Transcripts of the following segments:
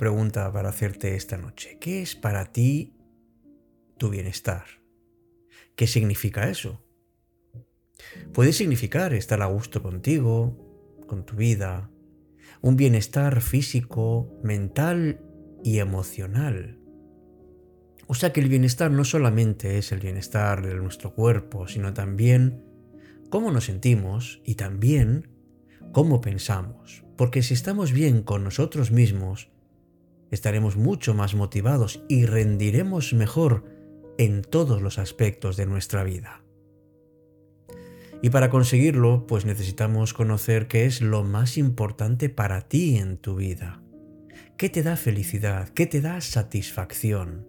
Pregunta para hacerte esta noche. ¿Qué es para ti tu bienestar? ¿Qué significa eso? Puede significar estar a gusto contigo, con tu vida, un bienestar físico, mental y emocional. O sea que el bienestar no solamente es el bienestar de nuestro cuerpo, sino también cómo nos sentimos y también cómo pensamos. Porque si estamos bien con nosotros mismos, estaremos mucho más motivados y rendiremos mejor en todos los aspectos de nuestra vida. Y para conseguirlo, pues necesitamos conocer qué es lo más importante para ti en tu vida. ¿Qué te da felicidad? ¿Qué te da satisfacción?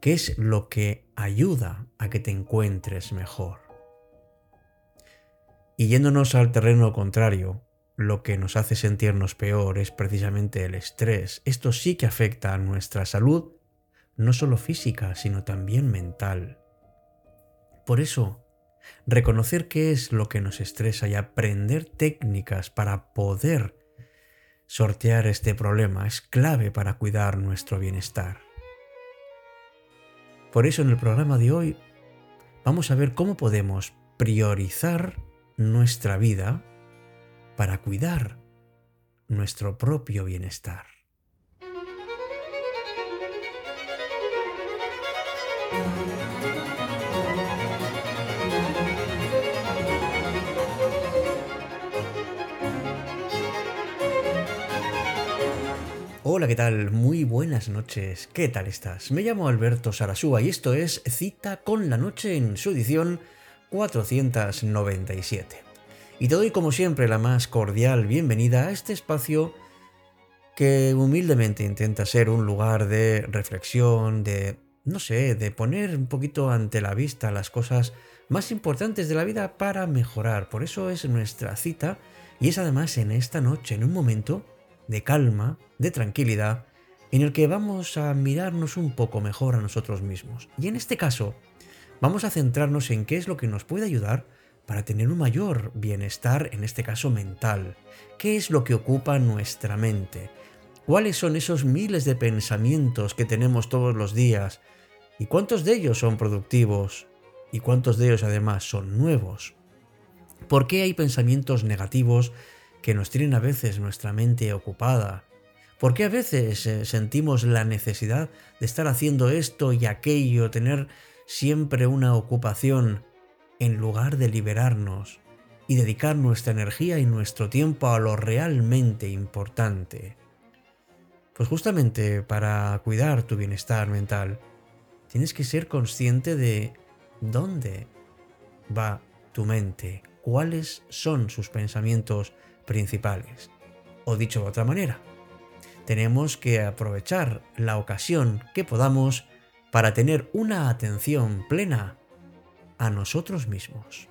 ¿Qué es lo que ayuda a que te encuentres mejor? Y yéndonos al terreno contrario, lo que nos hace sentirnos peor es precisamente el estrés. Esto sí que afecta a nuestra salud, no solo física, sino también mental. Por eso, reconocer qué es lo que nos estresa y aprender técnicas para poder sortear este problema es clave para cuidar nuestro bienestar. Por eso en el programa de hoy vamos a ver cómo podemos priorizar nuestra vida para cuidar nuestro propio bienestar. Hola, ¿qué tal? Muy buenas noches. ¿Qué tal estás? Me llamo Alberto Sarasúa y esto es Cita con la Noche en su edición 497 y te doy como siempre la más cordial bienvenida a este espacio que humildemente intenta ser un lugar de reflexión, de, no sé, de poner un poquito ante la vista las cosas más importantes de la vida para mejorar. Por eso es nuestra cita y es además en esta noche, en un momento de calma, de tranquilidad, en el que vamos a mirarnos un poco mejor a nosotros mismos. Y en este caso, vamos a centrarnos en qué es lo que nos puede ayudar para tener un mayor bienestar, en este caso mental. ¿Qué es lo que ocupa nuestra mente? ¿Cuáles son esos miles de pensamientos que tenemos todos los días? ¿Y cuántos de ellos son productivos? ¿Y cuántos de ellos además son nuevos? ¿Por qué hay pensamientos negativos que nos tienen a veces nuestra mente ocupada? ¿Por qué a veces eh, sentimos la necesidad de estar haciendo esto y aquello, tener siempre una ocupación en lugar de liberarnos y dedicar nuestra energía y nuestro tiempo a lo realmente importante. Pues justamente para cuidar tu bienestar mental, tienes que ser consciente de dónde va tu mente, cuáles son sus pensamientos principales. O dicho de otra manera, tenemos que aprovechar la ocasión que podamos para tener una atención plena a nosotros mismos.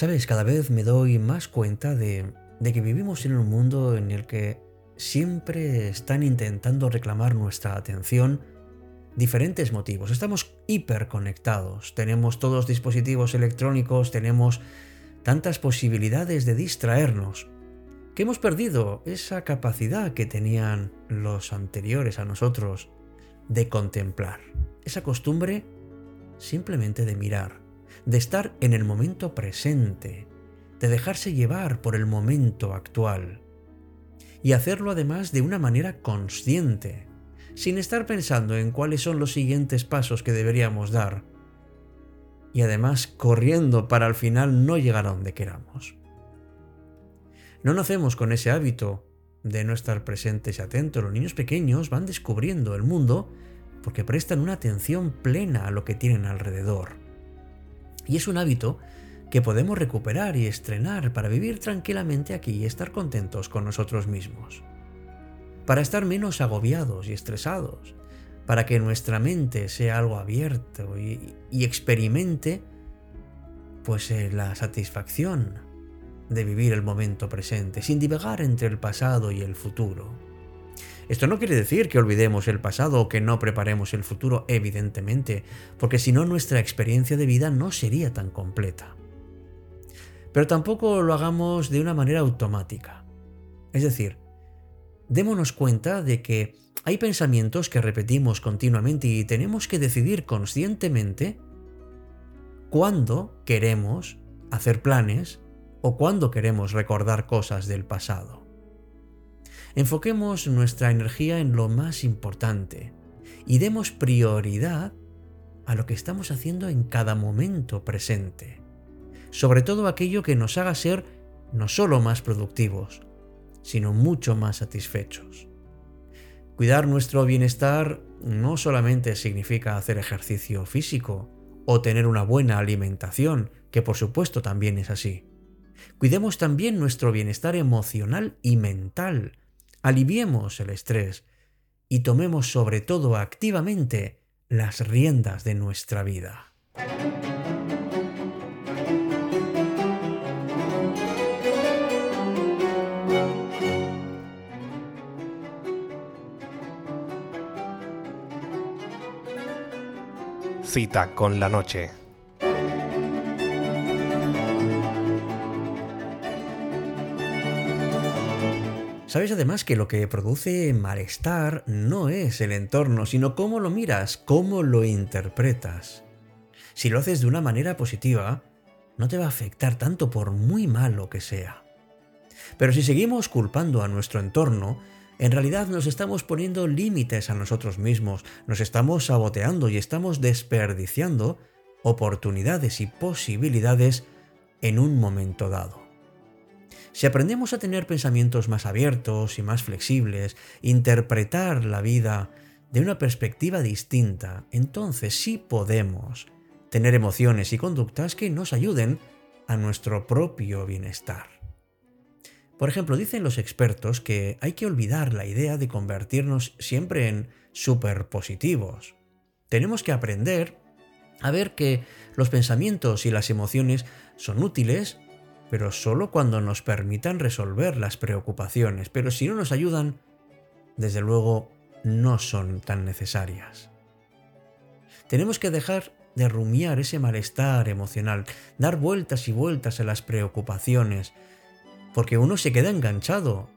Sabes, cada vez me doy más cuenta de, que vivimos en un mundo en el que siempre están intentando reclamar nuestra atención diferentes motivos. Estamos hiperconectados, tenemos todos dispositivos electrónicos, tenemos tantas posibilidades de distraernos, que hemos perdido esa capacidad que tenían los anteriores a nosotros de contemplar, esa costumbre simplemente de mirar, de estar en el momento presente, de dejarse llevar por el momento actual y hacerlo además de una manera consciente, sin estar pensando en cuáles son los siguientes pasos que deberíamos dar, y además corriendo para al final no llegar a donde queramos. No nacemos con ese hábito de no estar presentes y atentos. Los niños pequeños van descubriendo el mundo porque prestan una atención plena a lo que tienen alrededor. Y es un hábito que podemos recuperar y estrenar para vivir tranquilamente aquí y estar contentos con nosotros mismos. Para estar menos agobiados y estresados, para que nuestra mente sea algo abierto y, experimente pues eh, la satisfacción de vivir el momento presente, sin divagar entre el pasado y el futuro. Esto no quiere decir que olvidemos el pasado o que no preparemos el futuro, evidentemente, porque si no nuestra experiencia de vida no sería tan completa. Pero tampoco lo hagamos de una manera automática. Es decir, démonos cuenta de que hay pensamientos que repetimos continuamente y tenemos que decidir conscientemente cuándo queremos hacer planes o cuándo queremos recordar cosas del pasado. Enfoquemos nuestra energía en lo más importante y demos prioridad a lo que estamos haciendo en cada momento presente, sobre todo aquello que nos haga ser no solo más productivos, sino mucho más satisfechos. Cuidar nuestro bienestar no solamente significa hacer ejercicio físico o tener una buena alimentación, que por supuesto también es así. Cuidemos también nuestro bienestar emocional y mental, aliviemos el estrés y tomemos sobre todo activamente las riendas de nuestra vida. Cita con la noche. Sabes además que lo que produce malestar no es el entorno, sino cómo lo miras, cómo lo interpretas. Si lo haces de una manera positiva, no te va a afectar tanto por muy malo que sea. Pero si seguimos culpando a nuestro entorno, en realidad nos estamos poniendo límites a nosotros mismos, nos estamos saboteando y estamos desperdiciando oportunidades y posibilidades en un momento dado. Si aprendemos a tener pensamientos más abiertos y más flexibles, interpretar la vida de una perspectiva distinta, entonces sí podemos tener emociones y conductas que nos ayuden a nuestro propio bienestar. Por ejemplo, dicen los expertos que hay que olvidar la idea de convertirnos siempre en superpositivos. Tenemos que aprender a ver que los pensamientos y las emociones son útiles pero solo cuando nos permitan resolver las preocupaciones, pero si no nos ayudan, desde luego no son tan necesarias. Tenemos que dejar de rumiar ese malestar emocional, dar vueltas y vueltas a las preocupaciones, porque uno se queda enganchado,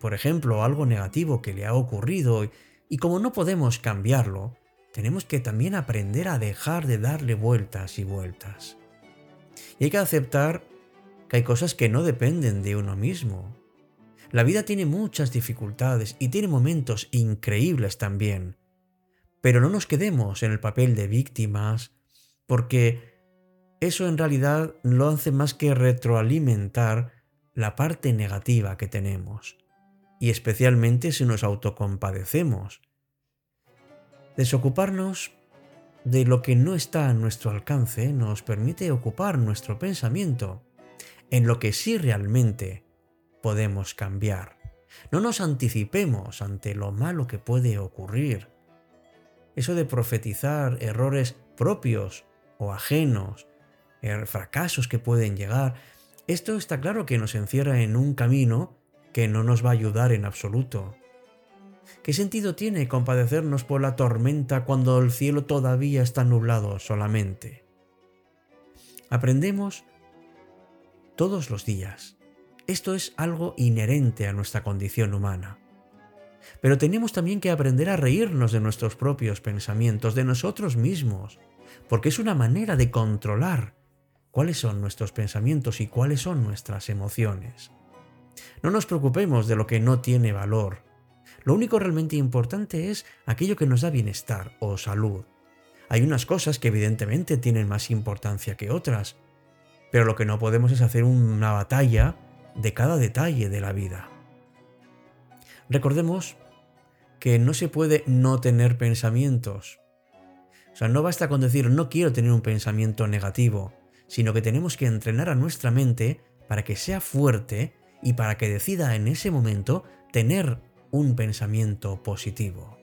por ejemplo, algo negativo que le ha ocurrido, y como no podemos cambiarlo, tenemos que también aprender a dejar de darle vueltas y vueltas. Y hay que aceptar hay cosas que no dependen de uno mismo. La vida tiene muchas dificultades y tiene momentos increíbles también. Pero no nos quedemos en el papel de víctimas, porque eso en realidad no hace más que retroalimentar la parte negativa que tenemos, y especialmente si nos autocompadecemos. Desocuparnos de lo que no está a nuestro alcance nos permite ocupar nuestro pensamiento en lo que sí realmente podemos cambiar. No nos anticipemos ante lo malo que puede ocurrir. Eso de profetizar errores propios o ajenos, er, fracasos que pueden llegar, esto está claro que nos encierra en un camino que no nos va a ayudar en absoluto. ¿Qué sentido tiene compadecernos por la tormenta cuando el cielo todavía está nublado solamente? Aprendemos todos los días. Esto es algo inherente a nuestra condición humana. Pero tenemos también que aprender a reírnos de nuestros propios pensamientos, de nosotros mismos, porque es una manera de controlar cuáles son nuestros pensamientos y cuáles son nuestras emociones. No nos preocupemos de lo que no tiene valor. Lo único realmente importante es aquello que nos da bienestar o salud. Hay unas cosas que evidentemente tienen más importancia que otras, pero lo que no podemos es hacer una batalla de cada detalle de la vida. Recordemos que no se puede no tener pensamientos. O sea, no basta con decir no quiero tener un pensamiento negativo, sino que tenemos que entrenar a nuestra mente para que sea fuerte y para que decida en ese momento tener un pensamiento positivo.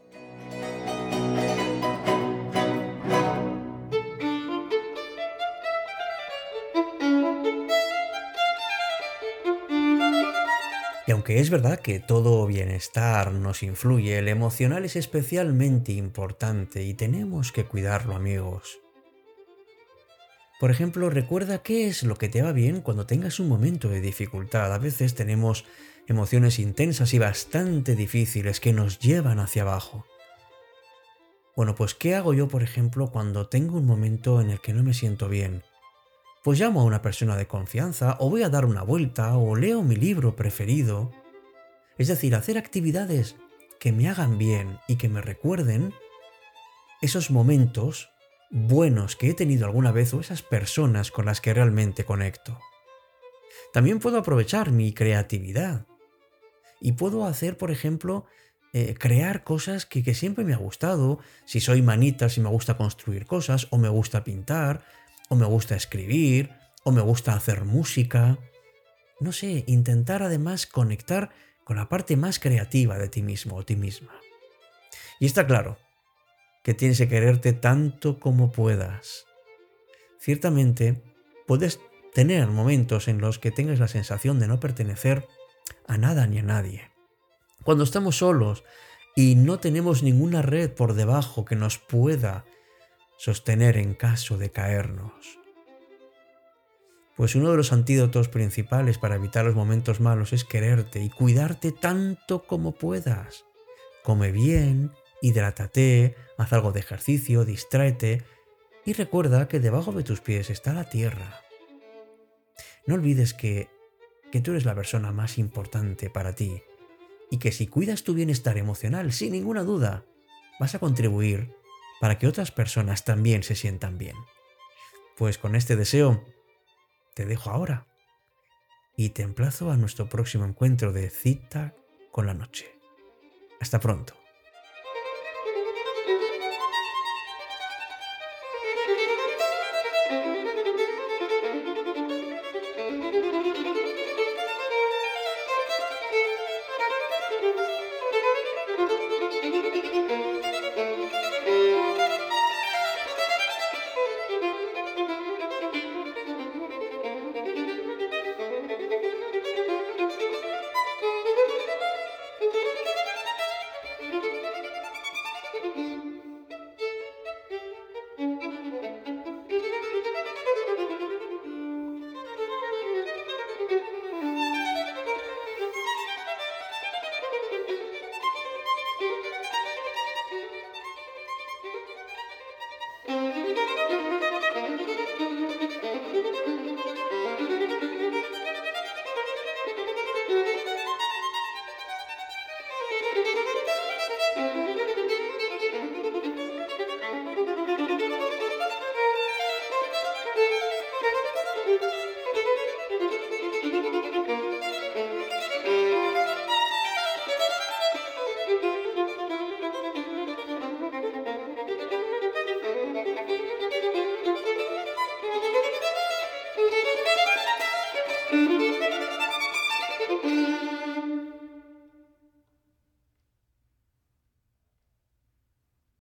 Y aunque es verdad que todo bienestar nos influye, el emocional es especialmente importante y tenemos que cuidarlo amigos. Por ejemplo, recuerda qué es lo que te va bien cuando tengas un momento de dificultad. A veces tenemos emociones intensas y bastante difíciles que nos llevan hacia abajo. Bueno, pues ¿qué hago yo, por ejemplo, cuando tengo un momento en el que no me siento bien? Pues llamo a una persona de confianza, o voy a dar una vuelta, o leo mi libro preferido. Es decir, hacer actividades que me hagan bien y que me recuerden esos momentos buenos que he tenido alguna vez o esas personas con las que realmente conecto. También puedo aprovechar mi creatividad y puedo hacer, por ejemplo, eh, crear cosas que, que siempre me ha gustado. Si soy manita, si me gusta construir cosas, o me gusta pintar, o me gusta escribir, o me gusta hacer música. No sé, intentar además conectar con la parte más creativa de ti mismo o ti misma. Y está claro, que tienes que quererte tanto como puedas. Ciertamente, puedes tener momentos en los que tengas la sensación de no pertenecer a nada ni a nadie. Cuando estamos solos y no tenemos ninguna red por debajo que nos pueda sostener en caso de caernos. Pues uno de los antídotos principales para evitar los momentos malos es quererte y cuidarte tanto como puedas. Come bien, hidrátate, haz algo de ejercicio, distráete y recuerda que debajo de tus pies está la tierra. No olvides que, que tú eres la persona más importante para ti y que si cuidas tu bienestar emocional, sin ninguna duda, vas a contribuir para que otras personas también se sientan bien. Pues con este deseo, te dejo ahora y te emplazo a nuestro próximo encuentro de cita con la noche. Hasta pronto.